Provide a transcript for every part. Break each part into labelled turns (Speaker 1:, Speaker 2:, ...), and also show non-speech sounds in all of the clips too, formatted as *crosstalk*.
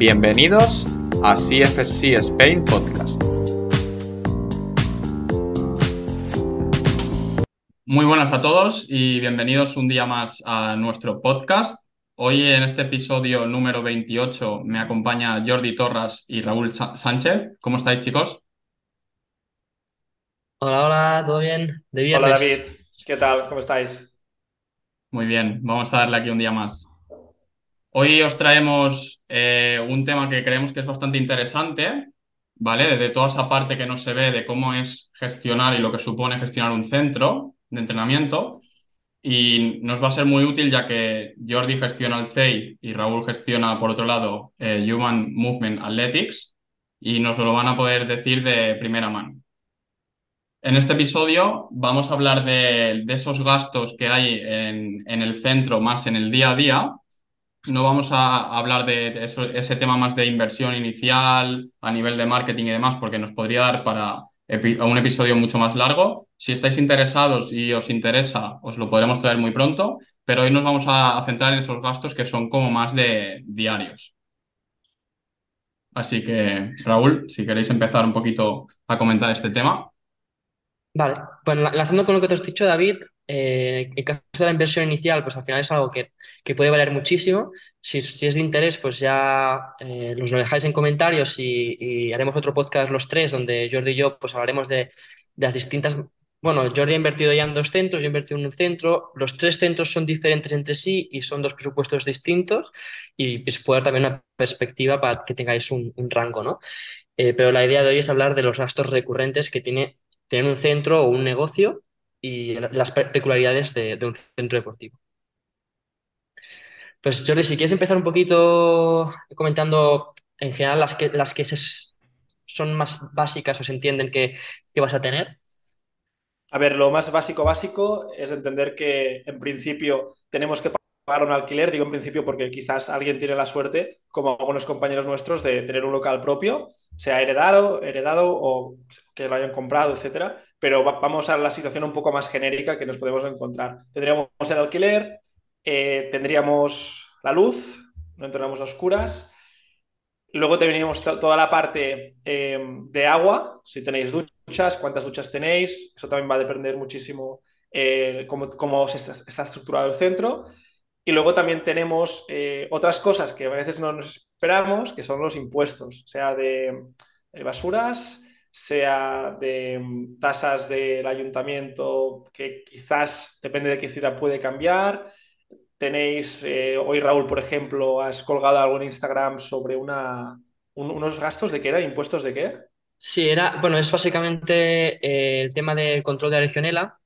Speaker 1: Bienvenidos a CFSC Spain Podcast. Muy buenas a todos y bienvenidos un día más a nuestro podcast. Hoy en este episodio número 28 me acompaña Jordi Torras y Raúl Sánchez. ¿Cómo estáis chicos?
Speaker 2: Hola, hola, ¿todo bien? De
Speaker 3: Hola
Speaker 2: viernes.
Speaker 3: David, ¿qué tal? ¿Cómo estáis?
Speaker 1: Muy bien, vamos a darle aquí un día más. Hoy os traemos eh, un tema que creemos que es bastante interesante, ¿vale? De toda esa parte que no se ve de cómo es gestionar y lo que supone gestionar un centro de entrenamiento. Y nos va a ser muy útil ya que Jordi gestiona el CEI y Raúl gestiona, por otro lado, eh, Human Movement Athletics y nos lo van a poder decir de primera mano. En este episodio vamos a hablar de, esos gastos que hay en el centro más en el día a día no vamos a hablar de ese tema más de inversión inicial a nivel de marketing y demás, porque nos podría dar para un episodio mucho más largo. Si estáis interesados y os interesa, os lo podremos traer muy pronto, pero hoy nos vamos a, centrar en esos gastos que son como más de diarios. Así que, Raúl, si queréis empezar un poquito a comentar este tema.
Speaker 2: Vale, la- lanzando con lo que te has dicho, David, eh, en caso de la inversión inicial, pues al final es algo que, que puede valer muchísimo. Si, si es de interés, pues ya eh, nos lo dejáis en comentarios y, y haremos otro podcast los tres, donde Jordi y yo pues hablaremos de, de las distintas... Bueno, Jordi ha invertido ya en dos centros, yo he invertido en un centro. Los tres centros son diferentes entre sí y son dos presupuestos distintos y es poder también una perspectiva para que tengáis un, un rango, ¿no? Eh, pero la idea de hoy es hablar de los gastos recurrentes que tiene tener un centro o un negocio y las pe- peculiaridades de, de un centro deportivo. Pues Jordi, si quieres empezar un poquito comentando en general las que, las que se- son más básicas o se entienden que, que vas a tener.
Speaker 3: A ver, lo más básico, básico es entender que en principio tenemos que un alquiler, digo en principio porque quizás alguien tiene la suerte, como algunos compañeros nuestros, de tener un local propio, sea heredado, heredado o que lo hayan comprado, etcétera. Pero va- vamos a la situación un poco más genérica que nos podemos encontrar. Tendríamos el alquiler, eh, tendríamos la luz, no entramos a oscuras. Luego tendríamos to- toda la parte eh, de agua, si tenéis duchas, cuántas duchas tenéis, eso también va a depender muchísimo eh, cómo, cómo está estructurado el centro. Y luego también tenemos eh, otras cosas que a veces no nos esperamos, que son los impuestos, sea de, de basuras, sea de mm, tasas del ayuntamiento, que quizás, depende de qué ciudad, puede cambiar. Tenéis, eh, hoy Raúl, por ejemplo, has colgado algo en Instagram sobre una, un- unos gastos de qué era, impuestos de qué.
Speaker 2: Sí, era, bueno, es básicamente eh, el tema del control de la legionela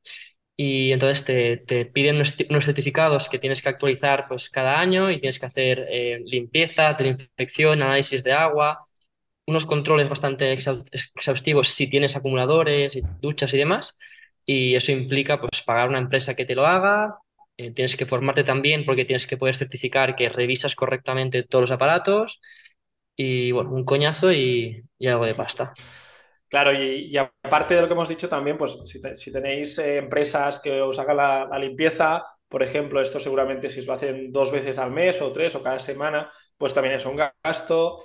Speaker 2: y entonces te, te piden unos, ti- unos certificados que tienes que actualizar pues cada año y tienes que hacer eh, limpieza, desinfección, análisis de agua, unos controles bastante exhaustivos si tienes acumuladores duchas y demás y eso implica pues pagar una empresa que te lo haga, eh, tienes que formarte también porque tienes que poder certificar que revisas correctamente todos los aparatos y bueno, un coñazo y, y algo de pasta.
Speaker 3: Claro, y, aparte de lo que hemos dicho también, pues si, te- si tenéis eh, empresas que os hagan la, limpieza, por ejemplo, esto seguramente si os lo hacen dos veces al mes o tres o cada semana, pues también es un gasto.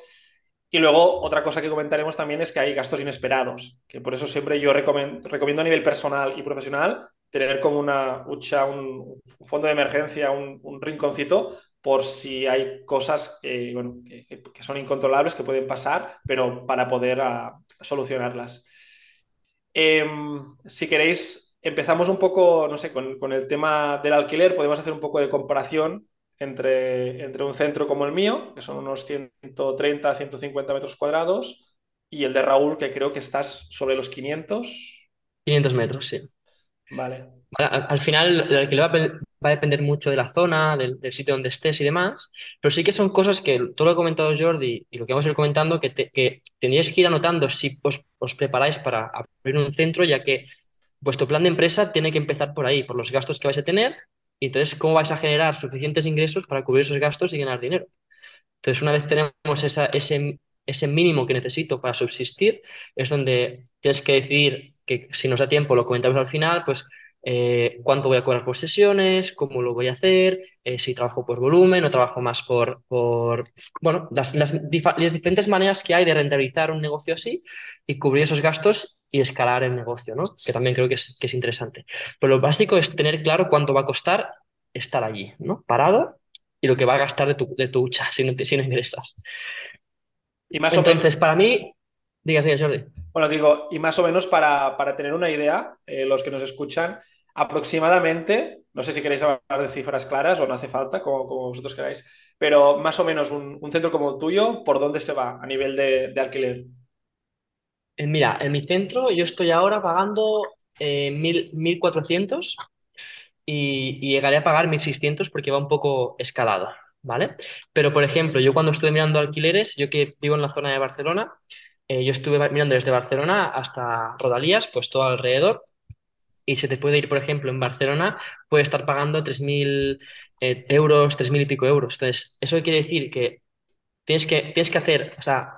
Speaker 3: Y luego otra cosa que comentaremos también es que hay gastos inesperados, que por eso siempre yo recomiendo a nivel personal y profesional tener como una hucha, un, fondo de emergencia, un rinconcito, por si hay cosas que, bueno, que, son incontrolables, que pueden pasar, pero para poder ah, solucionarlas. Em, si queréis, empezamos un poco, no sé, con, con el tema del alquiler, podemos hacer un poco de comparación entre, entre un centro como el mío, que son unos 130, 150 metros cuadrados, y el de Raúl, que creo que estás sobre los 500.
Speaker 2: 500 metros, sí.
Speaker 3: Vale.
Speaker 2: Al, al final, el alquiler va va a depender mucho de la zona, del, sitio donde estés y demás, pero sí que son cosas que todo lo que ha comentado Jordi y lo que vamos a ir comentando, que, te- que tendríais que ir anotando si os, preparáis para abrir un centro, ya que vuestro plan de empresa tiene que empezar por ahí, por los gastos que vais a tener, y entonces cómo vais a generar suficientes ingresos para cubrir esos gastos y ganar dinero. Entonces, una vez tenemos ese, ese mínimo que necesito para subsistir, es donde tienes que decidir que si nos da tiempo, lo comentamos al final, pues eh, cuánto voy a cobrar por sesiones, cómo lo voy a hacer, eh, si trabajo por volumen o trabajo más por, por bueno, las, las, las, diferentes maneras que hay de rentabilizar un negocio así y cubrir esos gastos y escalar el negocio, ¿no? Que también creo que es, que es interesante. Pero lo básico es tener claro cuánto va a costar estar allí, ¿no? Parado y lo que va a gastar de tu, de tu hucha si no, si no ingresas. Y más Entonces, para mí, digas, digas, Jordi.
Speaker 3: Bueno, digo, y más o menos para, para tener una idea, eh, los que nos escuchan, aproximadamente, no sé si queréis hablar de cifras claras o no hace falta, como, como vosotros queráis, pero más o menos un, un, centro como el tuyo, ¿por dónde se va a nivel de, de alquiler?
Speaker 2: Eh, mira, en mi centro yo estoy ahora pagando eh, 1.400 y, y llegaré a pagar 1.600 porque va un poco escalado, ¿vale? Pero, por ejemplo, yo cuando estuve mirando alquileres, yo que vivo en la zona de Barcelona, eh, yo estuve mirando desde Barcelona hasta Rodalías, pues todo alrededor, y se te puede ir, por ejemplo, en Barcelona, puede estar pagando 3.000 eh, euros, 3.000 y pico euros. Entonces, eso quiere decir que tienes que, tienes que hacer, o sea,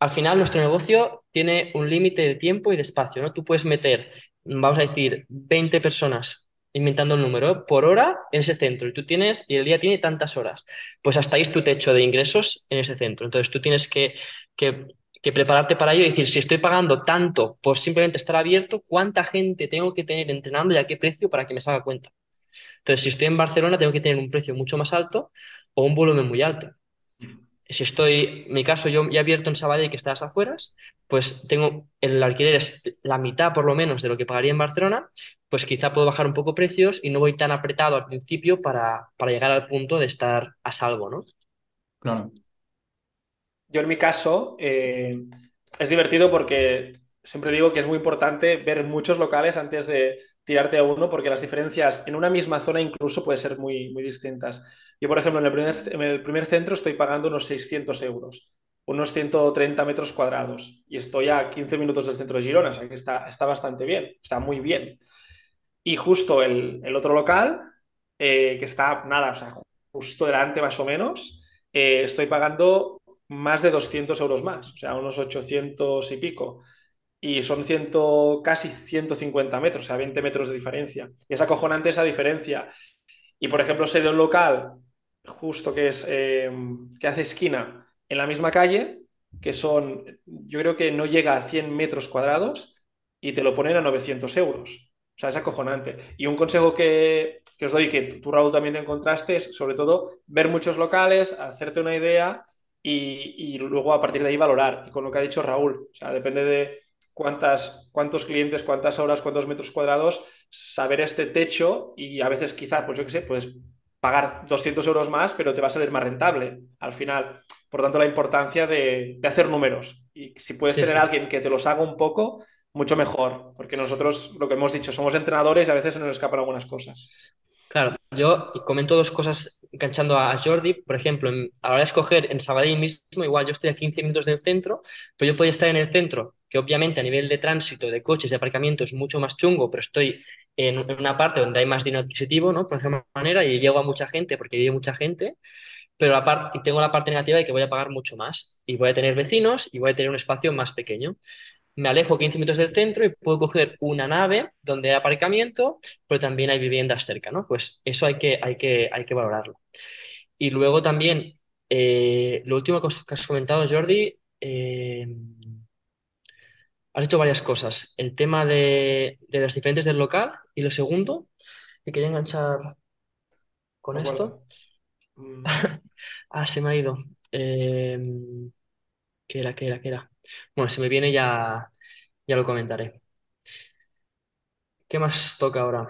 Speaker 2: al final nuestro negocio tiene un límite de tiempo y de espacio, ¿no? Tú puedes meter, vamos a decir, 20 personas inventando el número, por hora en ese centro y tú tienes, y el día tiene tantas horas, pues hasta ahí es tu techo de ingresos en ese centro. Entonces tú tienes que, que, que, prepararte para ello y decir, si estoy pagando tanto por simplemente estar abierto, ¿cuánta gente tengo que tener entrenando y a qué precio para que me salga cuenta? Entonces, si estoy en Barcelona, tengo que tener un precio mucho más alto o un volumen muy alto si estoy, en mi caso, yo ya abierto en Sabadell que estás afueras, pues tengo, el alquiler es la mitad por lo menos de lo que pagaría en Barcelona, pues quizá puedo bajar un poco precios y no voy tan apretado al principio para, para llegar al punto de estar a salvo, ¿no?
Speaker 1: Claro.
Speaker 3: Yo en mi caso, eh, es divertido porque siempre digo que es muy importante ver muchos locales antes de tirarte a uno, porque las diferencias en una misma zona incluso pueden ser muy, muy distintas. Yo, por ejemplo, en el, primer, en el primer centro estoy pagando unos 600 euros, unos 130 metros cuadrados, y estoy a 15 minutos del centro de Girona, o sea que está, está bastante bien, está muy bien. Y justo el, el otro local, eh, que está, nada, o sea, justo delante más o menos, eh, estoy pagando más de 200 euros más, o sea, unos 800 y pico y son ciento, casi 150 metros, o sea, 20 metros de diferencia. Y es acojonante esa diferencia. Y, por ejemplo, sé de un local justo que, es, eh, que hace esquina en la misma calle, que son, yo creo que no llega a 100 metros cuadrados y te lo ponen a 900 euros. O sea, es acojonante. Y un consejo que, que os doy, que tú, Raúl, también te encontraste, es sobre todo ver muchos locales, hacerte una idea y, y, luego a partir de ahí valorar. Y con lo que ha dicho Raúl, o sea, depende de, cuántas, cuántos clientes, cuántas horas, cuántos metros cuadrados, saber este techo y a veces quizá, pues yo qué sé, puedes pagar 200 euros más, pero te va a salir más rentable al final. Por tanto, la importancia de, de hacer números. Y si puedes sí, tener sí. a alguien que te los haga un poco, mucho mejor, porque nosotros, lo que hemos dicho, somos entrenadores y a veces se nos escapan algunas cosas.
Speaker 2: Yo comento dos cosas enganchando a Jordi. Por ejemplo, a la hora de escoger en Sabadell mismo, igual yo estoy a 15 minutos del centro, pero yo podría estar en el centro, que obviamente a nivel de tránsito, de coches, de aparcamiento es mucho más chungo, pero estoy en, en una parte donde hay más dinero adquisitivo, ¿no? Por ejemplo, manera, y llego a mucha gente porque vive mucha gente, pero la parte, tengo la parte negativa de que voy a pagar mucho más y voy a tener vecinos y voy a tener un espacio más pequeño me alejo 15 minutos del centro y puedo coger una nave donde hay aparcamiento, pero también hay viviendas cerca, ¿no? Pues eso hay que, hay que, hay que valorarlo. Y luego también, eh, lo último que has comentado, Jordi, eh, has hecho varias cosas. El tema de, de, las diferentes del local y lo segundo, que quería enganchar con
Speaker 3: ¿De
Speaker 2: esto. *laughs* ah, se me ha ido. Eh, ¿Qué era, qué era, qué era? Bueno, si me viene ya, ya lo comentaré. ¿Qué más toca ahora?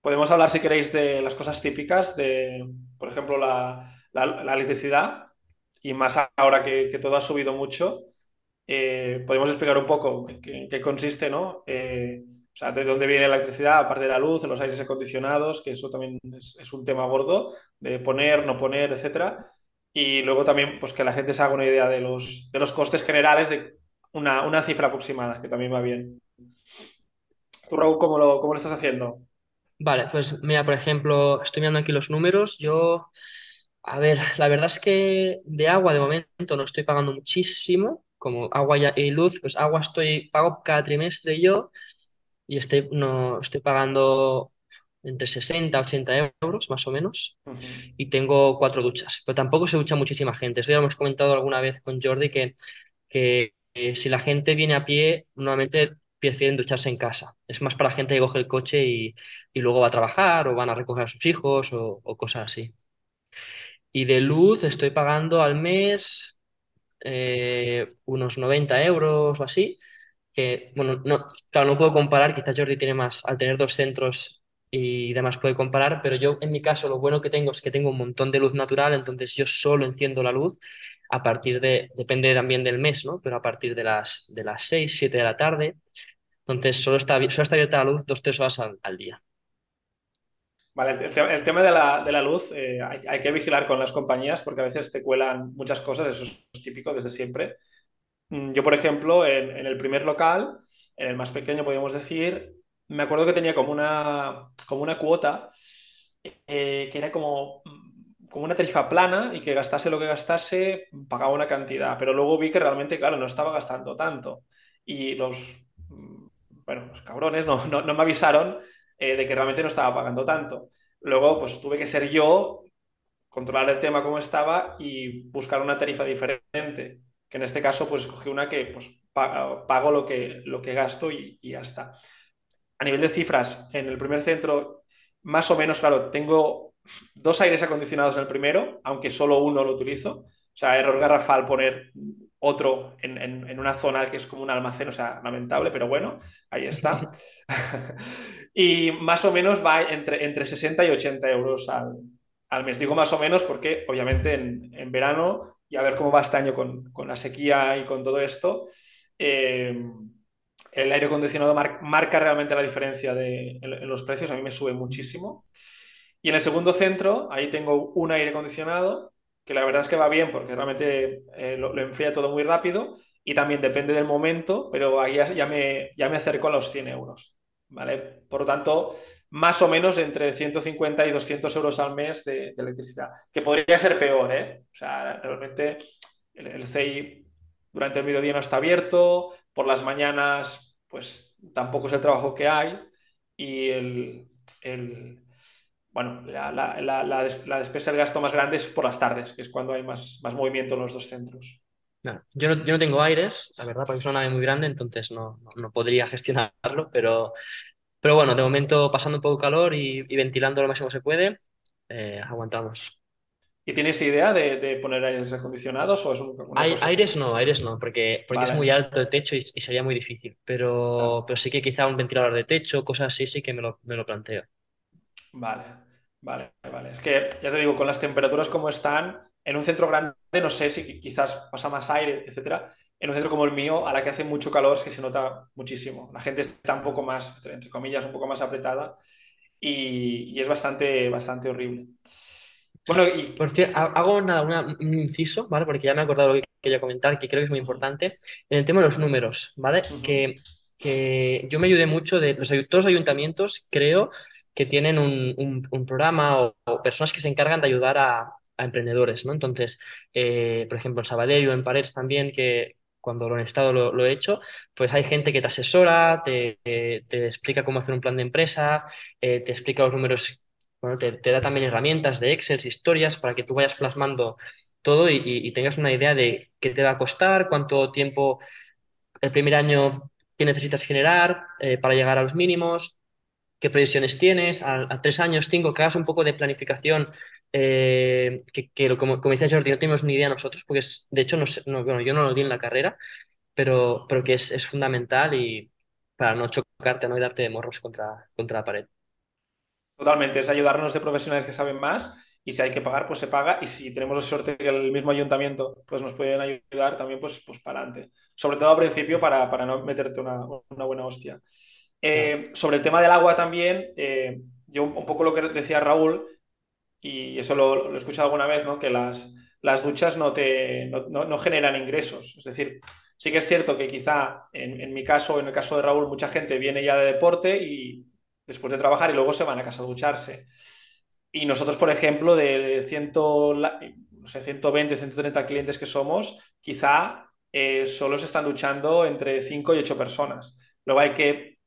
Speaker 3: Podemos hablar, si queréis, de las cosas típicas, de, por ejemplo, la, la, electricidad, y más ahora que, que, todo ha subido mucho. Eh, podemos explicar un poco qué, qué consiste, ¿no? Eh, o sea, de dónde viene la electricidad, aparte de la luz, de los aires acondicionados, que eso también es, es un tema gordo, de poner, no poner, etcétera y luego también pues que la gente se haga una idea de los, de los costes generales de una, una cifra aproximada, que también va bien. ¿Tú, Raúl, cómo lo, cómo lo estás haciendo?
Speaker 2: Vale, pues mira, por ejemplo, estoy mirando aquí los números. Yo, a ver, la verdad es que de agua de momento no estoy pagando muchísimo, como agua y luz, pues agua estoy, pago cada trimestre yo y estoy, no, estoy pagando entre 60 a 80 euros más o menos y tengo cuatro duchas, pero tampoco se ducha muchísima gente. Eso ya lo hemos comentado alguna vez con Jordi que, que eh, si la gente viene a pie, normalmente prefieren ducharse en casa. Es más para la gente que coge el coche y, y luego va a trabajar o van a recoger a sus hijos o, o cosas así. Y de luz estoy pagando al mes eh, unos 90 euros o así, que, bueno, no, claro, no puedo comparar, quizás Jordi tiene más, al tener dos centros y demás puede comparar, pero yo en mi caso lo bueno que tengo es que tengo un montón de luz natural, entonces yo solo enciendo la luz a partir de, depende también del mes, ¿no? Pero a partir de las, de las 6, 7 de la tarde, entonces solo está, solo está abierta la luz dos, tres horas al, día.
Speaker 3: Vale, el, el tema de la, de la luz eh, hay, hay que vigilar con las compañías porque a veces te cuelan muchas cosas, eso es típico desde siempre. Mm, Yo, por ejemplo, en, en el primer local, en el más pequeño, podríamos decir, me acuerdo que tenía como una, como una cuota eh, que era como, como una tarifa plana y que gastase lo que gastase, pagaba una cantidad, pero luego vi que realmente, claro, no estaba gastando tanto. Y los, mm, bueno, los cabrones no, no, no me avisaron eh, de que realmente no estaba pagando tanto. Luego, pues tuve que ser yo, controlar el tema como estaba y buscar una tarifa diferente, que en este caso, pues escogí una que pues, pa- pago lo que, lo que gasto y, y ya está. A nivel de cifras, en el primer centro, más o menos, claro, tengo dos aires acondicionados en el primero, aunque solo uno lo utilizo. O sea, error garrafal poner otro en, en- en una zona que es como un almacén, o sea, lamentable, pero bueno, ahí está. *laughs* *laughs* Y más o menos va entre, entre 60 y 80 euros al, al mes. Digo más o menos porque obviamente en, en verano, y a ver cómo va este año con, con la sequía y con todo esto, eh, el aire acondicionado mar- marca realmente la diferencia de, en, los precios, a mí me sube muchísimo. Y en el segundo centro, ahí tengo un aire acondicionado, que la verdad es que va bien porque realmente eh, lo, lo enfría todo muy rápido y también depende del momento, pero ahí ya, me, ya me acerco a los 100 euros, ¿vale? Por lo tanto, más o menos entre 150 y 200 euros al mes de, electricidad, que podría ser peor, ¿eh? O sea, realmente el, el durante el mediodía no está abierto, por las mañanas pues tampoco es el trabajo que hay y el, el bueno, la, la, la, la, des- la despesa del gasto más grande es por las tardes, que es cuando hay más, más movimiento en los dos centros.
Speaker 2: Yo no, yo no tengo aires, la verdad, porque es una nave muy grande, entonces no, no, podría gestionarlo, pero, pero bueno, de momento pasando un poco calor y, y ventilando lo máximo que se puede, eh, aguantamos.
Speaker 3: ¿Y tienes idea de, de poner aires acondicionados o es un-?
Speaker 2: Aires no, aires no, porque, porque es muy alto el techo y, y sería muy difícil, pero,
Speaker 3: Claro.
Speaker 2: pero sí que quizá un ventilador de techo, cosas así, sí que me lo, me lo planteo.
Speaker 3: Vale, vale, vale. Es que ya te digo, con las temperaturas como están, en un centro grande, no sé si qui- quizás pasa más aire, etcétera. En un centro como el mío, a la que hace mucho calor, es que se nota muchísimo. La gente está un poco más, entre entre comillas, un poco más apretada y, y es bastante, bastante horrible. Bueno, y
Speaker 2: Por cierto, ha- hago nada, una- un inciso, ¿vale? Porque ya me he acordado lo que quería comentar, que creo que es muy importante, en el tema de los números, ¿vale? Que, que yo me ayudé mucho de los, todos los ayuntamientos, creo que tienen un, un- un programa o, o personas que se encargan de ayudar a, a emprendedores, ¿no? Entonces, eh, por ejemplo, en Sabadell o en Parets también, que cuando lo he estado lo, lo he hecho, pues hay gente que te asesora, te, te- te explica cómo hacer un plan de empresa, eh, te explica los números bueno, te, da también herramientas de Excel, historias, para que tú vayas plasmando todo y, tengas una idea de qué te va a costar, cuánto tiempo el primer año que necesitas generar eh, para llegar a los mínimos, qué previsiones tienes, a, a tres años, cinco, que hagas un poco de planificación, eh, que, que como, como decía Jordi, no tenemos ni idea nosotros, porque de hecho, no sé- no, yo no lo di en la carrera, pero, pero que es, fundamental y para no chocarte, no darte de morros contra, contra la pared.
Speaker 3: Totalmente, es ayudarnos de profesionales que saben más y si hay que pagar, pues se paga y si tenemos la suerte que el mismo ayuntamiento pues nos pueden ayudar también, pues, pues para adelante. Sobre todo al principio para, para no meterte una, una buena hostia. Eh, sobre el tema del agua también, eh, yo un, un poco lo que decía Raúl, y eso lo, lo he escuchado alguna vez, ¿no? Que las, las duchas no, te, no, no- no generan ingresos. Es decir, sí que es cierto que quizá en, en mi caso, en el caso de Raúl, mucha gente viene ya de deporte y después de trabajar y luego se van a casa a ducharse. Y nosotros, por ejemplo, de 100, la- no sé, 120, 130 clientes que somos, quizá eh, solo se están duchando entre 5 y 8 personas. Luego hay que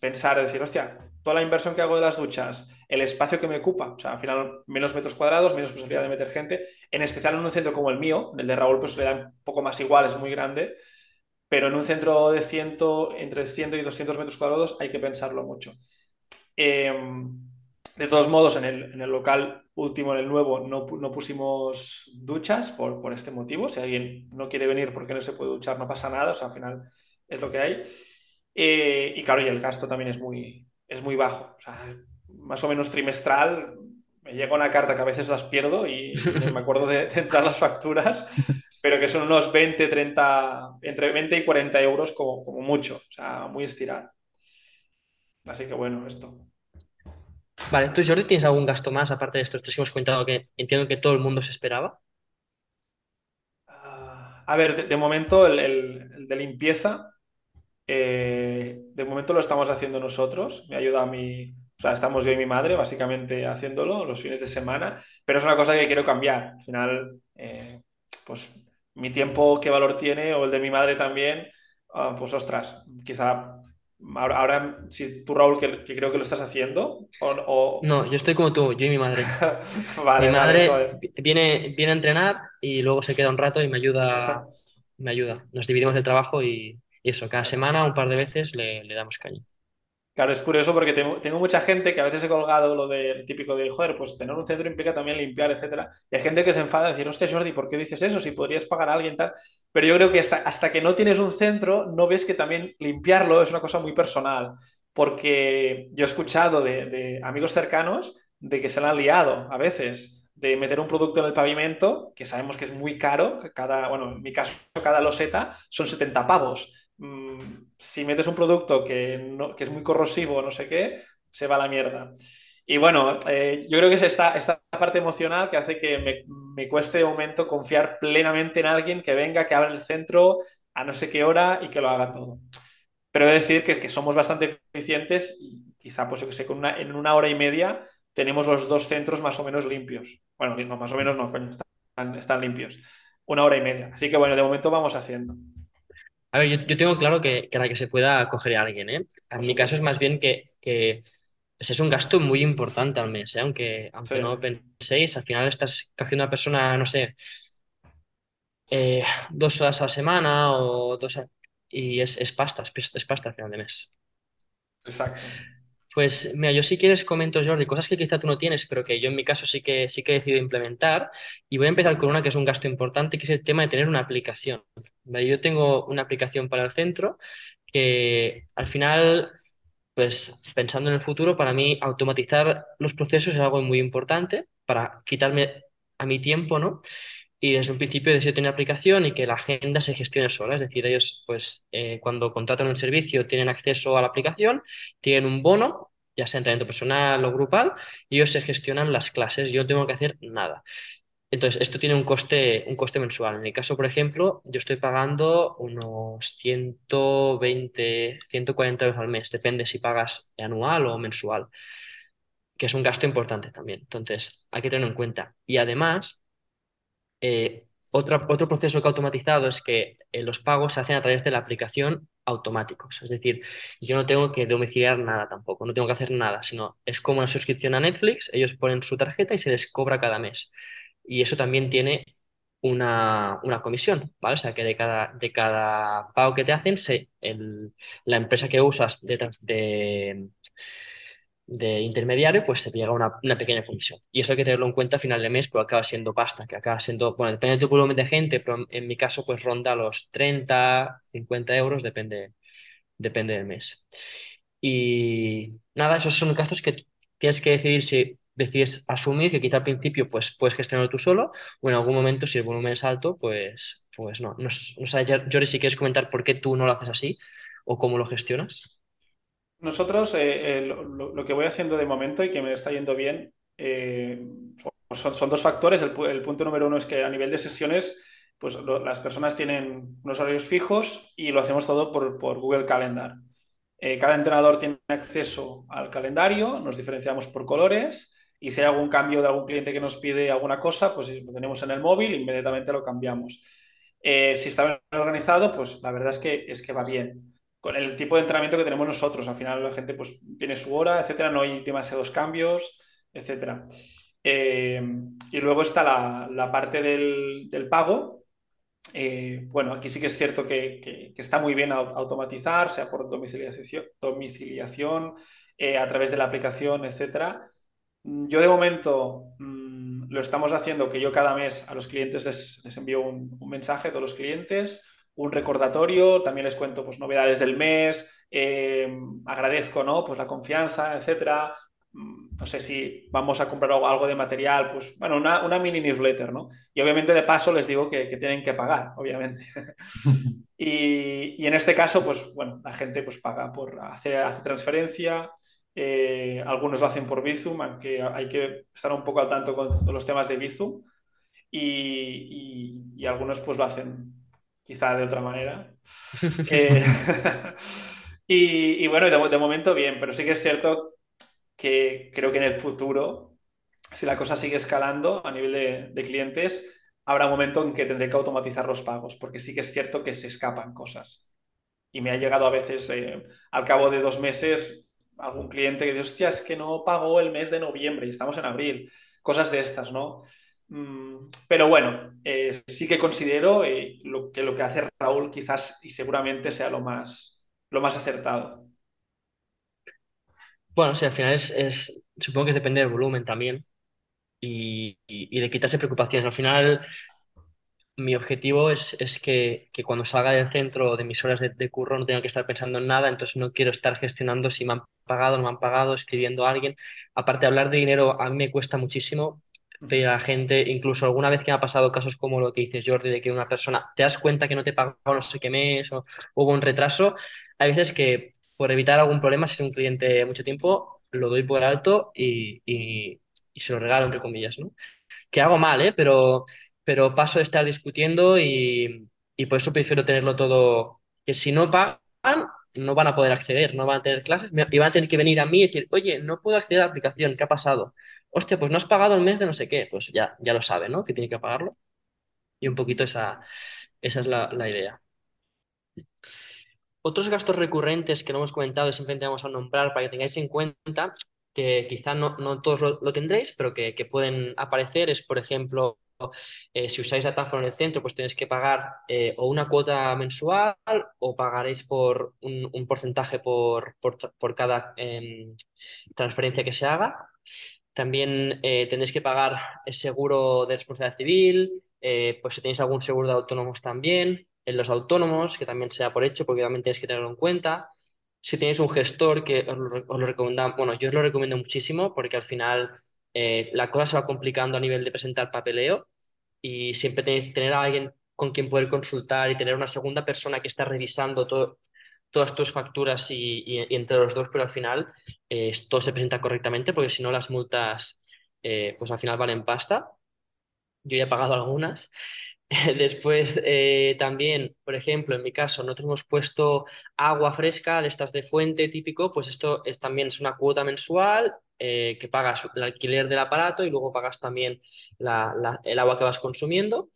Speaker 3: pensar, decir, hostia, toda la inversión que hago de las duchas, el espacio que me ocupa, o sea, al final menos metros cuadrados, menos posibilidad de meter gente, en especial en un centro como el mío, el de Raúl pues le da un poco más igual, es muy grande, pero en un centro de 100, entre 100 y 200 metros cuadrados hay que pensarlo mucho. Em, de todos modos, en el, local último, en el nuevo, no, pusimos duchas por, por, este motivo. Si alguien no quiere venir porque no se puede duchar, no pasa nada, o sea, al final es lo que hay. Eh, y claro, y el gasto también es muy, es muy bajo. O sea, más o menos trimestral, me llega una carta que a veces las pierdo y me acuerdo de, entrar las facturas, pero que son unos 20, 30, entre 20 y 40 euros como, como mucho, o sea, muy estirado. Así que bueno, esto.
Speaker 2: Vale, ¿tú Jordi tienes algún gasto más aparte de estos tres hemos comentado que entiendo que todo el mundo se esperaba?
Speaker 3: Ah, a ver, de, momento el, de limpieza, eh, de momento lo estamos haciendo nosotros, me ayuda a mi, o sea, estamos yo y mi madre básicamente haciéndolo los fines de semana, pero es una cosa que quiero cambiar. Al final, eh, pues mi tiempo, qué valor tiene, o el de mi madre también, ah, pues ostras, quizá Ahora, si tú, Raúl, que, creo que lo estás haciendo, o,
Speaker 2: No, yo estoy como tú, yo y mi madre. *laughs* mi madre viene, viene a entrenar y luego se queda un rato y me ayuda, *laughs* me ayuda. Nos dividimos el trabajo y, eso, cada semana, un par de veces le, le damos caña.
Speaker 3: Claro, es curioso porque tengo, mucha gente que a veces he colgado lo del típico de, joder, pues tener un centro implica también limpiar, etcétera. Y hay gente que se enfada y decir, hostia, Jordi, ¿por qué dices eso? Si podrías pagar a alguien tal. Pero yo creo que hasta, hasta que no tienes un centro, no ves que también limpiarlo es una cosa muy personal. Porque yo he escuchado de, de amigos cercanos de que se la han liado a veces de meter un producto en el pavimento, que sabemos que es muy caro, cada, bueno, en mi caso, cada loseta son 70 pavos. Mm, si metes un producto que, no, que, es muy corrosivo no sé qué, se va a la mierda. Y bueno, eh, yo creo que es esta, esta parte emocional que hace que me, me, cueste de momento confiar plenamente en alguien que venga, que abra el centro a no sé qué hora y que lo haga todo. Pero he de decir que, que somos bastante eficientes y quizá, pues yo que sé, con una, en una hora y media tenemos los dos centros más o menos limpios. Bueno, no, más o menos no, coño, están limpios. Una hora y media. Así que bueno, de momento vamos haciendo.
Speaker 2: A ver, yo, tengo claro que, que, la que se pueda acoger a alguien, ¿eh? En mi caso es más bien que, que es un gasto muy importante al mes, ¿eh? Aunque, aunque no penséis, al final estás cogiendo a una persona, no sé, eh, dos horas a la semana o dos y es, es pasta, es, es pasta al final de mes.
Speaker 3: Exacto.
Speaker 2: Pues mira, yo si quieres comento, Jordi, cosas que quizá tú no tienes, pero que yo en mi caso sí que, sí que he decidido implementar. Y voy a empezar con una que es un gasto importante, que es el tema de tener una aplicación. Yo tengo una aplicación para el centro que al final, pues pensando en el futuro, para mí automatizar los procesos es algo muy importante para quitarme a mi tiempo, ¿no? Y desde un principio decido tener aplicación y que la agenda se gestione sola. Es decir, ellos, pues, eh, cuando contratan un servicio, tienen acceso a la aplicación, tienen un bono, ya sea entrenamiento personal o grupal, y ellos se gestionan las clases. Yo no tengo que hacer nada. Entonces, esto tiene un coste, un coste mensual. En mi caso, por ejemplo, yo estoy pagando unos 120, 140 euros al mes, depende si pagas anual o mensual, que es un gasto importante también. Entonces, hay que tenerlo en cuenta. Y además, eh, otro, otro proceso que he automatizado es que eh, los pagos se hacen a través de la aplicación automáticos. Es decir, yo no tengo que domiciliar nada tampoco, no tengo que hacer nada, sino es como una suscripción a Netflix, ellos ponen su tarjeta y se les cobra cada mes. Y eso también tiene una, comisión, ¿vale? O sea, que de cada, de cada pago que te hacen, se, la empresa que usas de de intermediario, pues se llega una, una pequeña comisión. Y eso hay que tenerlo en cuenta a final de mes, porque acaba siendo pasta, que acaba siendo, bueno, depende de tu volumen de gente, pero en mi caso, pues ronda los 30, 50 euros, depende, depende del mes. Y nada, esos son gastos que tienes que decidir si decides asumir, que quizá al principio pues puedes gestionarlo tú solo, o en algún momento, si el volumen es alto, pues, pues no. No, no sé, Jordi, si quieres comentar por qué tú no lo haces así o cómo lo gestionas.
Speaker 3: Nosotros eh, eh, lo, que voy haciendo de momento y que me está yendo bien eh, son, dos factores. El, punto número uno es que a nivel de sesiones, pues las personas tienen unos horarios fijos y lo hacemos todo por, Google Calendar. cada entrenador tiene acceso al calendario, nos diferenciamos por colores y si hay algún cambio de algún cliente que nos pide alguna cosa, pues lo tenemos en el móvil, inmediatamente lo cambiamos. si está bien organizado, pues la verdad es que, es que va bien. Con el tipo de entrenamiento que tenemos nosotros. Al final la gente pues tiene su hora, etcétera, no hay demasiados cambios, etcétera. Eh, y luego está la, parte del, pago. Eh, bueno, aquí sí que es cierto que, está muy bien automatizar, sea por domiciliación, domiciliación eh, a través de la aplicación, etcétera. Yo de momento mm, lo estamos haciendo que yo cada mes a los clientes les, envío un, un mensaje a todos los clientes un recordatorio, también les cuento pues, novedades del mes, eh, agradezco ¿no? pues, la confianza, etcétera. Mm, no sé si vamos a comprar algo de material, pues bueno, una, mini newsletter, ¿no? Y obviamente de paso les digo que, tienen que pagar, *laughs* obviamente. *laughs* y, en este caso, pues bueno, la gente pues paga por hacer, transferencia, eh, algunos lo hacen por Bizum, aunque hay que estar un poco al tanto con los temas de Bizum. Y, y algunos pues lo hacen quizá de otra manera. *laughs* Eh, *laughs* y, bueno, de, momento bien, pero sí que es cierto que creo que en el futuro, si la cosa sigue escalando a nivel de, clientes, habrá un momento en que tendré que automatizar los pagos, porque sí que es cierto que se escapan cosas. Y me ha llegado a veces, eh, al cabo de dos meses, algún cliente que dice, hostia, es que no pagó el mes de noviembre y estamos en abril. Cosas de estas, ¿no? Mm, pero bueno, eh, sí que considero eh, lo, que lo que hace Raúl quizás y seguramente sea lo más, lo más acertado.
Speaker 2: Bueno, sí, al final es, supongo que depende del volumen también y, y, de quitarse preocupaciones. Al final, mi objetivo es, es que, que, cuando salga del centro de mis horas de, de, curro no tenga que estar pensando en nada, entonces no quiero estar gestionando si me han pagado o no me han pagado, escribiendo a alguien. Aparte hablar de dinero, a mí me cuesta muchísimo de la gente, incluso alguna vez que me ha pasado casos como lo que dices Jordi, de que una persona te das cuenta que no te pagó no sé qué mes o hubo un retraso, hay veces que por evitar algún problema, si es un cliente mucho tiempo, lo doy por alto y, y, se lo regalo, entre comillas, ¿no? Que hago mal, ¿eh? Pero, pero paso de estar discutiendo y, y por eso prefiero tenerlo todo, que si no pagan, no van a poder acceder, no van a tener clases y van a tener que venir a mí y decir, oye, no puedo acceder a la aplicación, ¿qué ha pasado? Hostia, pues no has pagado el mes de no sé qué, pues ya, ya lo sabe, ¿no? Que tiene que pagarlo. Y un poquito esa, esa es la, idea. Otros gastos recurrentes que no hemos comentado y simplemente vamos a nombrar para que tengáis en cuenta, que quizá no, no todos lo, tendréis, pero que, pueden aparecer, es por ejemplo, eh, si usáis datáfono en el centro, pues tenéis que pagar eh, o una cuota mensual o pagaréis por un, porcentaje por, por, cada em, transferencia que se haga. También eh, tendréis que pagar el seguro de responsabilidad civil, eh, pues si tenéis algún seguro de autónomos también, en los autónomos, que también sea por hecho, porque también tenéis que tenerlo en cuenta. Si tenéis un gestor, que os lo, bueno, yo os lo recomiendo muchísimo porque al final eh, la cosa se va complicando a nivel de presentar papeleo y siempre tenéis que tener a alguien con quien poder consultar y tener una segunda persona que está revisando todo, todas tus facturas y, entre los dos, pero al final eh, todo se presenta correctamente, porque si no las multas, eh, pues al final valen pasta. Yo ya he pagado algunas. *laughs* Después, eh, también, por ejemplo, en mi caso, nosotros hemos puesto agua fresca de estas de fuente típico, pues esto es, también es una cuota mensual que pagas el alquiler del aparato y luego pagas también el agua que vas consumiendo.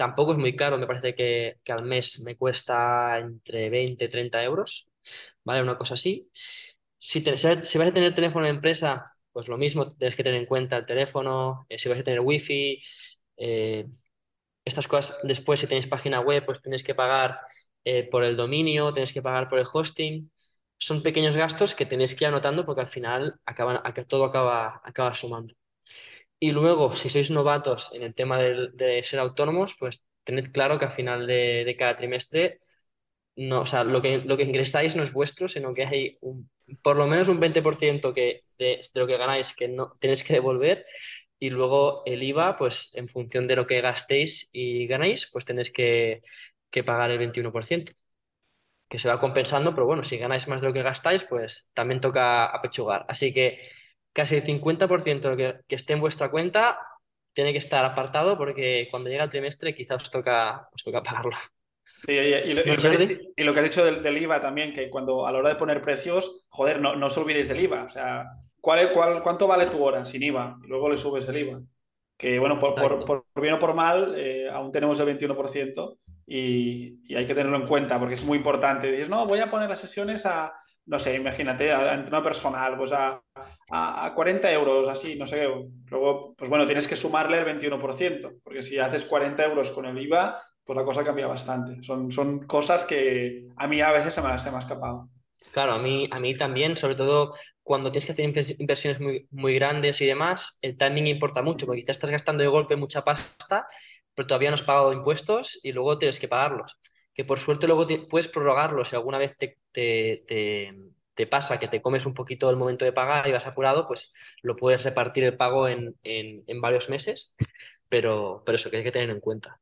Speaker 2: Tampoco es muy caro, me parece que, al mes me cuesta entre 20 y 30 euros, ¿vale? Una cosa así. Si, vas a tener teléfono de empresa, pues lo mismo, tienes que tener en cuenta el teléfono, eh, si vas a tener wifi, eh, estas cosas. Después, si tenéis página web, pues tienes que pagar eh, por el dominio, tienes que pagar por el hosting. Son pequeños gastos que tenéis que ir anotando porque al final acaban, todo acaba, acaba sumando. Y luego, si sois novatos en el tema de, ser autónomos, pues tened claro que al final de, cada trimestre, no, o sea, lo que, lo que ingresáis no es vuestro, sino que hay un, por lo menos un 20% que, de, lo que ganáis que no tenéis que devolver. Y luego el IVA, pues en función de lo que gastéis y ganáis, pues tenéis que, que pagar el 21%, que se va compensando, pero bueno, si ganáis más de lo que gastáis, pues también toca apechugar. Así que casi el 50% de lo que, esté en vuestra cuenta tiene que estar apartado porque cuando llega el trimestre quizás os toca, os toca pagarlo.
Speaker 3: Sí, y, lo, que has dicho del, IVA también, que cuando a la hora de poner precios, joder, no, no os olvidéis del IVA. O sea, ¿cuál, cuál, cuánto vale tu hora sin IVA? Y luego le subes el IVA. Que bueno, por, por, bien o por mal, eh, aún tenemos el 21% y, hay que tenerlo en cuenta porque es muy importante. Dices, no, voy a poner las sesiones a, no sé, imagínate, a, a personal, pues a, a, 40 euros, así, no sé. Luego, pues bueno, tienes que sumarle el 21%, porque si haces 40 euros con el IVA, pues la cosa cambia bastante. Son, son cosas que a mí a veces se me, se me ha escapado.
Speaker 2: Claro, a mí, a mí también, sobre todo cuando tienes que hacer inversiones muy, muy grandes y demás, el timing importa mucho, porque quizás estás gastando de golpe mucha pasta, pero todavía no has pagado impuestos y luego tienes que pagarlos. Que por suerte luego puedes prorrogarlos si alguna vez te, te, te, pasa que te comes un poquito el momento de pagar y vas apurado, pues lo puedes repartir el pago en, en, en varios meses, pero, pero eso que hay que tener en cuenta.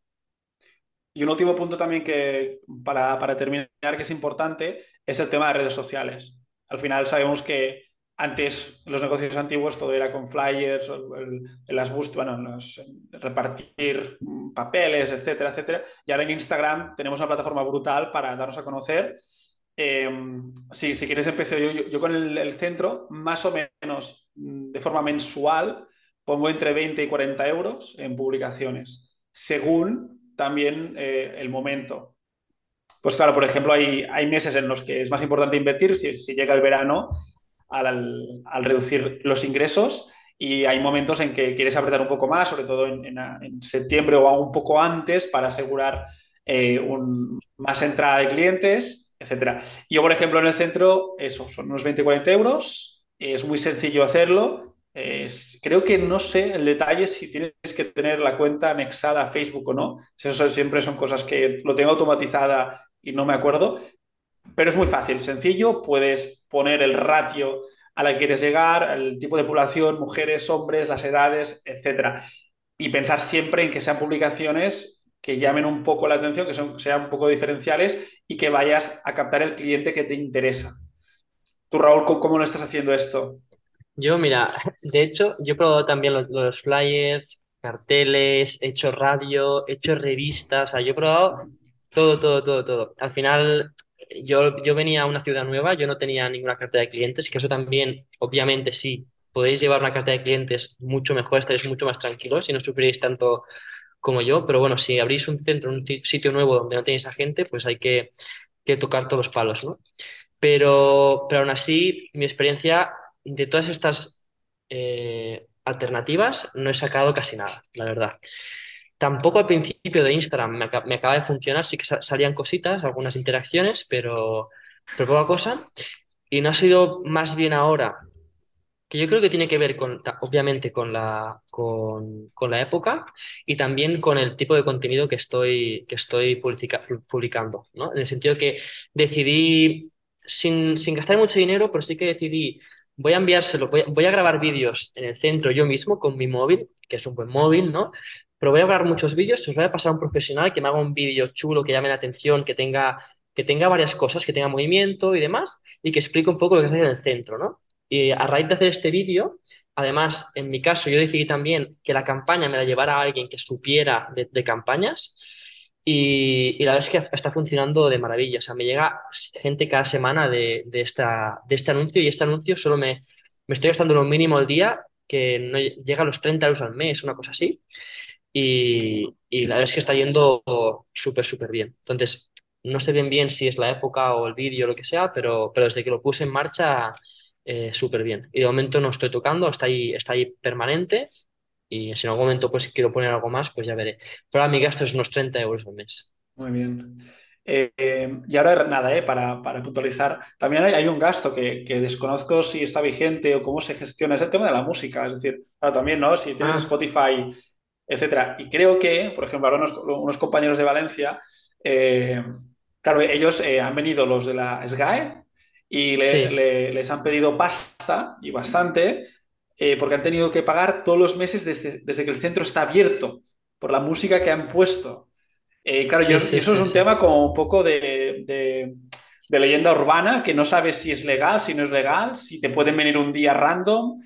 Speaker 3: Y un último punto también que para, para, terminar que es importante es el tema de redes sociales. Al final sabemos que antes los negocios antiguos todo era con flyers, el, las boost, bueno, repartir papeles, etcétera, etcétera. Y ahora en Instagram tenemos una plataforma brutal para darnos a conocer. Eh, sí, si quieres empiezo yo, yo, con el, el, centro, más o menos de forma mensual, pongo entre 20 y 40 euros en publicaciones, según también eh, el momento. Pues claro, por ejemplo, hay, hay meses en los que es más importante invertir, si, si llega el verano, al, al, reducir los ingresos y hay momentos en que quieres apretar un poco más, sobre todo en, en, septiembre o un poco antes para asegurar eh, un, más entrada de clientes, etc. Yo, por ejemplo, en el centro, eso, son unos 20-40 euros, es muy sencillo hacerlo. Creo que no sé el detalle si tienes que tener la cuenta anexada a Facebook o no. Eso siempre son cosas que lo tengo automatizada y no me acuerdo, pero es muy fácil, sencillo, puedes poner el ratio a la que quieres llegar, el tipo de población, mujeres, hombres, las edades, etc. Y pensar siempre en que sean publicaciones que llamen un poco la atención, que sean un poco diferenciales y que vayas a captar el cliente que te interesa. Tú, Raúl, ¿cómo lo estás haciendo esto?
Speaker 2: Yo, mira, de hecho, yo he probado también los, los flyers, carteles, he hecho radio, he hecho revistas, o sea, yo he probado todo, todo, todo, todo. Al final, yo, yo venía a una ciudad nueva, yo no tenía ninguna cartera de clientes, que eso también, obviamente, sí, podéis llevar una cartera de clientes mucho mejor, estaréis mucho más tranquilos y no sufriréis tanto como yo, pero bueno, si abrís un centro, un sitio nuevo donde no tenéis a gente, pues hay que, que tocar todos los palos, ¿no? Pero, pero aún así, mi experiencia de todas estas eh, alternativas no he sacado casi nada, la verdad. Tampoco al principio de Instagram me, acaba de funcionar, sí que salían cositas, algunas interacciones, pero, pero poca cosa. Y no ha sido más bien ahora, que yo creo que tiene que ver con, obviamente, con la, con, con la época y también con el tipo de contenido que estoy, que estoy publica, publicando, ¿no? En el sentido que decidí, sin, sin gastar mucho dinero, pero sí que decidí, voy a enviárselo, voy, voy a grabar vídeos en el centro yo mismo con mi móvil, que es un buen móvil, ¿no? Pero voy a grabar muchos vídeos, os voy a pasar a un profesional que me haga un vídeo chulo, que llame la atención, que tenga, que tenga varias cosas, que tenga movimiento y demás, y que explique un poco lo que se hace en el centro, ¿no? Y a raíz de hacer este vídeo, además, en mi caso, yo decidí también que la campaña me la llevara a alguien que supiera de, de campañas, y, y, la verdad es que está funcionando de maravilla. O sea, me llega gente cada semana de, de, esta, de este anuncio, y este anuncio solo me, me estoy gastando lo mínimo al día, que no llega a los 30 euros al mes, una cosa así y, la verdad es que está yendo súper, súper bien. Entonces, no sé bien bien si es la época o el vídeo o lo que sea, pero, pero desde que lo puse en marcha, eh, súper bien. Y de momento no estoy tocando, está ahí, está ahí permanente y si en algún momento pues quiero poner algo más, pues ya veré. Pero ahora mi gasto es unos 30 euros al mes.
Speaker 3: Muy bien. Eh, y ahora nada, eh, para, para, puntualizar, también hay, hay un gasto que, que, desconozco si está vigente o cómo se gestiona, es el tema de la música, es decir, claro, también, ¿no? Si tienes ah. Spotify etcétera. Y creo que, por ejemplo, ahora unos, unos compañeros de Valencia, eh, claro, ellos eh, han venido los de la SGAE y le, sí. le, les han pedido pasta y bastante eh, porque han tenido que pagar todos los meses desde, desde, que el centro está abierto por la música que han puesto. claro, sí, yo, sí, eso es un tema como un poco de, de, de leyenda urbana, que no sabes si es legal, si no es legal, si te pueden venir un día random.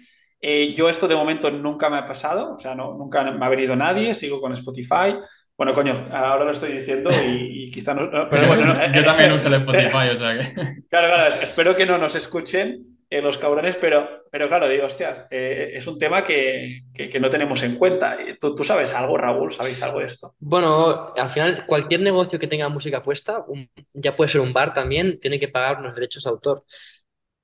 Speaker 3: Eh, yo esto de momento nunca me ha pasado, o sea, no, nunca me ha venido nadie, sigo con Spotify. Bueno, coño, ahora lo estoy diciendo y, y quizá no...
Speaker 1: Pero bueno, no, yo eh, también uso el *laughs* Spotify, o sea que...
Speaker 3: Claro, claro, espero que no nos escuchen eh, los cabrones, pero, pero claro, digo, hostias, eh, es un tema que, que- que no tenemos en cuenta. ¿Tú, tú sabes algo, Raúl? ¿Sabéis algo de esto?
Speaker 2: Bueno, al final, cualquier negocio que tenga música puesta, un- ya puede ser un bar también, tiene que pagar unos derechos de autor.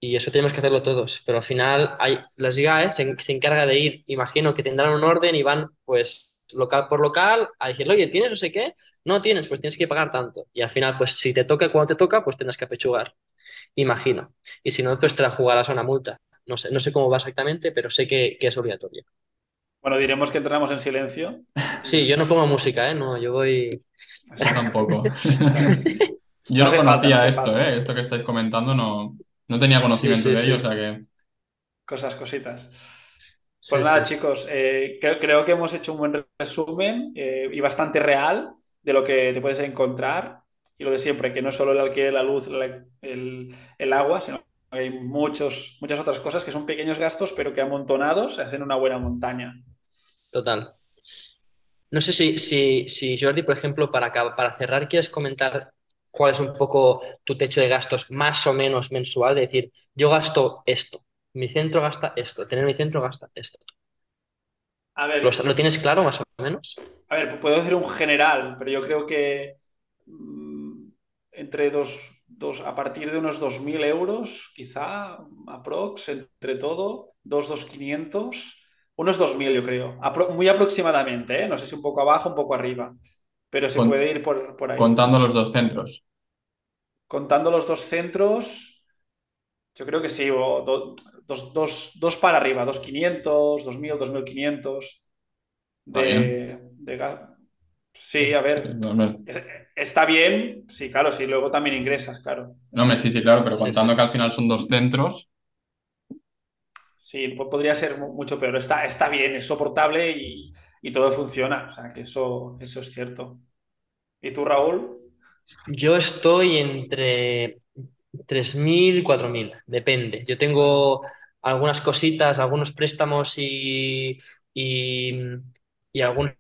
Speaker 2: Y eso tenemos que hacerlo todos. Pero al final, hay, las GAE se, se encarga de ir, imagino que tendrán un orden y van, pues, local por local a decirle, oye, ¿tienes no sé qué? No tienes, pues tienes que pagar tanto. Y al final, pues, si te toca cuando te toca, pues tendrás que apechugar. Imagino. Y si no, pues te la jugarás a una multa. No sé, no sé cómo va exactamente, pero sé que, que es obligatorio.
Speaker 3: Bueno, diremos que entramos en silencio.
Speaker 2: Sí, yo no pongo música, ¿eh? No, yo voy.
Speaker 1: Yo tampoco.
Speaker 3: No *laughs*
Speaker 1: Yo no
Speaker 3: falta,
Speaker 1: conocía
Speaker 3: no
Speaker 1: esto,
Speaker 3: falta.
Speaker 1: ¿eh? Esto que estáis comentando no, no tenía conocimiento
Speaker 2: Sí, sí,
Speaker 1: de ello, o sea que...
Speaker 3: Cosas, cositas. Pues
Speaker 2: Sí,
Speaker 3: nada,
Speaker 2: sí.
Speaker 3: chicos, eh, creo, creo que hemos hecho un buen resumen eh, y bastante real de lo que te puedes encontrar y lo de siempre, que no es solo el alquiler, la luz, la- el, el agua, sino que hay muchos, muchas otras cosas que son pequeños gastos, pero que amontonados se hacen una buena montaña.
Speaker 2: Total. No sé si, si, si Jordi, por ejemplo, para, para cerrar, quieres comentar cuál es un poco tu techo de gastos más o menos mensual, de decir, yo gasto esto, mi centro gasta esto, tener mi centro gasta esto.
Speaker 3: A
Speaker 2: ¿Lo,
Speaker 3: ver,
Speaker 2: lo tienes claro más o menos?
Speaker 3: a ver, puedo decir un general, pero yo creo que mm, entre dos, dos, a partir de unos 2.000 euros, quizá, aprox, entre todo, 2, 2.500, unos 2.000 yo creo, Apro- muy aproximadamente, ¿eh? No sé si un poco abajo, un poco arriba, pero se
Speaker 1: Con-
Speaker 3: puede ir por, por ahí.
Speaker 1: Contando los dos centros.
Speaker 3: Contando los dos centros, yo creo que sí, o do- dos, dos, dos para arriba, 2.500, 2.000, 2.500
Speaker 1: Está bien.
Speaker 3: de, de Sí, a ver,
Speaker 1: no, no,
Speaker 3: es- está bien, sí, claro, sí, luego también ingresas, claro.
Speaker 1: no, me- sí, sí, claro, pero
Speaker 2: Sí,
Speaker 1: contando
Speaker 2: sí.
Speaker 1: que al final son dos centros,
Speaker 3: Sí, po- podría ser mu- mucho peor. Está, está bien, es soportable y, y todo funciona. O sea, que eso, eso es cierto. ¿Y tú, Raúl?
Speaker 2: Yo estoy entre 3.000 y 4.000, depende. Yo tengo algunas cositas, algunos préstamos y, y, y algunos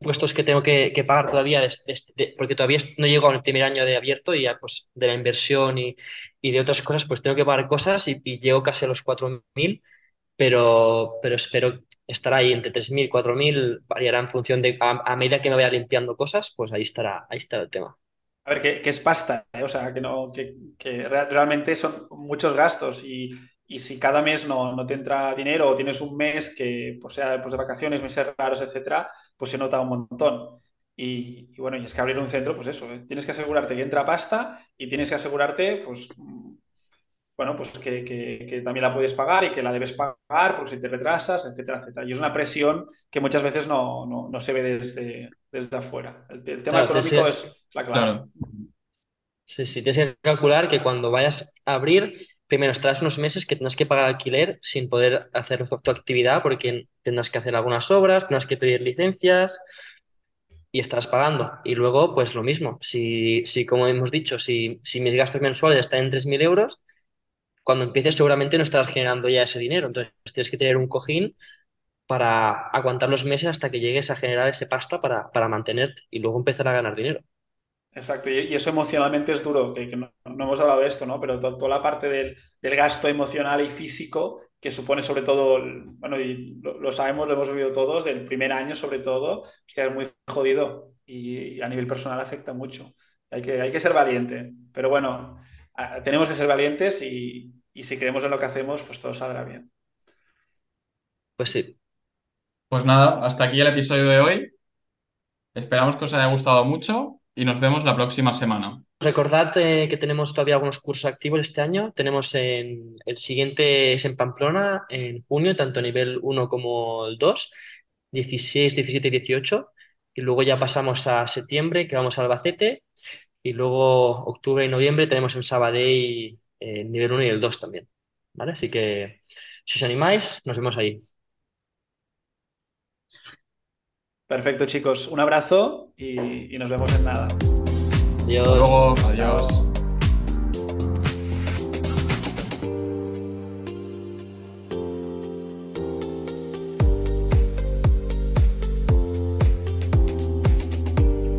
Speaker 2: impuestos que tengo que, que pagar todavía, des- de- porque todavía no llego al primer año de abierto y ya pues de la inversión y, y de otras cosas, pues tengo que pagar cosas y, y llego casi a los 4.000, pero, pero espero estar ahí entre 3.000 y 4.000, variará en función de, a, medida que me vaya limpiando cosas, pues ahí estará, ahí estará el tema.
Speaker 3: A ver, que, que es pasta, ¿eh? O sea, que, no, que, que re- realmente son muchos gastos y, y si cada mes no, no te entra dinero o tienes un mes que pues sea pues de vacaciones, meses raros, etcétera, pues se nota un montón. Y, bueno, y es que abrir un centro, pues eso, ¿eh? Tienes que asegurarte que entra pasta y tienes que asegurarte, pues, bueno, pues que, que- que también la puedes pagar y que la debes pagar porque si te retrasas, etcétera, etcétera. Y es una presión que muchas veces no, no- no se ve desde, desde afuera. El, el tema
Speaker 2: Claro,
Speaker 3: económico
Speaker 2: que-
Speaker 3: es la clave.
Speaker 1: claro.
Speaker 2: Sí, sí, tienes que calcular que cuando vayas a abrir, primero estarás unos meses que tendrás que pagar alquiler sin poder hacer tu, tu actividad porque tendrás que hacer algunas obras, tendrás que pedir licencias y estarás pagando. Y luego, pues lo mismo, si, si como hemos dicho, si, si mis gastos mensuales están en 3.000 euros, cuando empieces seguramente no estarás generando ya ese dinero. Entonces tienes que tener un cojín para aguantar los meses hasta que llegues a generar ese pasta para, para mantenerte y luego empezar a ganar dinero.
Speaker 3: Exacto, y, eso emocionalmente es duro, que, no, no hemos hablado de esto, ¿no? Pero to- toda la parte del, del gasto emocional y físico que supone sobre todo, bueno, y lo, sabemos, lo hemos vivido todos, del primer año sobre todo, hostia, es muy jodido y, y a nivel personal afecta mucho. Hay que, hay que ser valiente, pero bueno, tenemos que ser valientes y, y si creemos en lo que hacemos, pues todo saldrá bien.
Speaker 2: Pues sí.
Speaker 1: Pues nada, hasta aquí el episodio de hoy. Esperamos que os haya gustado mucho y nos vemos la próxima semana.
Speaker 2: Recordad eh, que tenemos todavía algunos cursos activos este año. Tenemos en, el siguiente es en Pamplona, en junio, tanto nivel 1 como el 2, 16, 17 y 18. Y luego ya pasamos a septiembre, que vamos a Albacete. Y luego octubre y noviembre tenemos en Sabadell eh, el nivel 1 y el 2 también. ¿Vale? Así que si os animáis, nos vemos ahí.
Speaker 3: Perfecto, chicos, un abrazo y, y nos vemos en nada.
Speaker 2: Adiós.
Speaker 1: Hasta luego,
Speaker 3: Chao.
Speaker 1: adiós.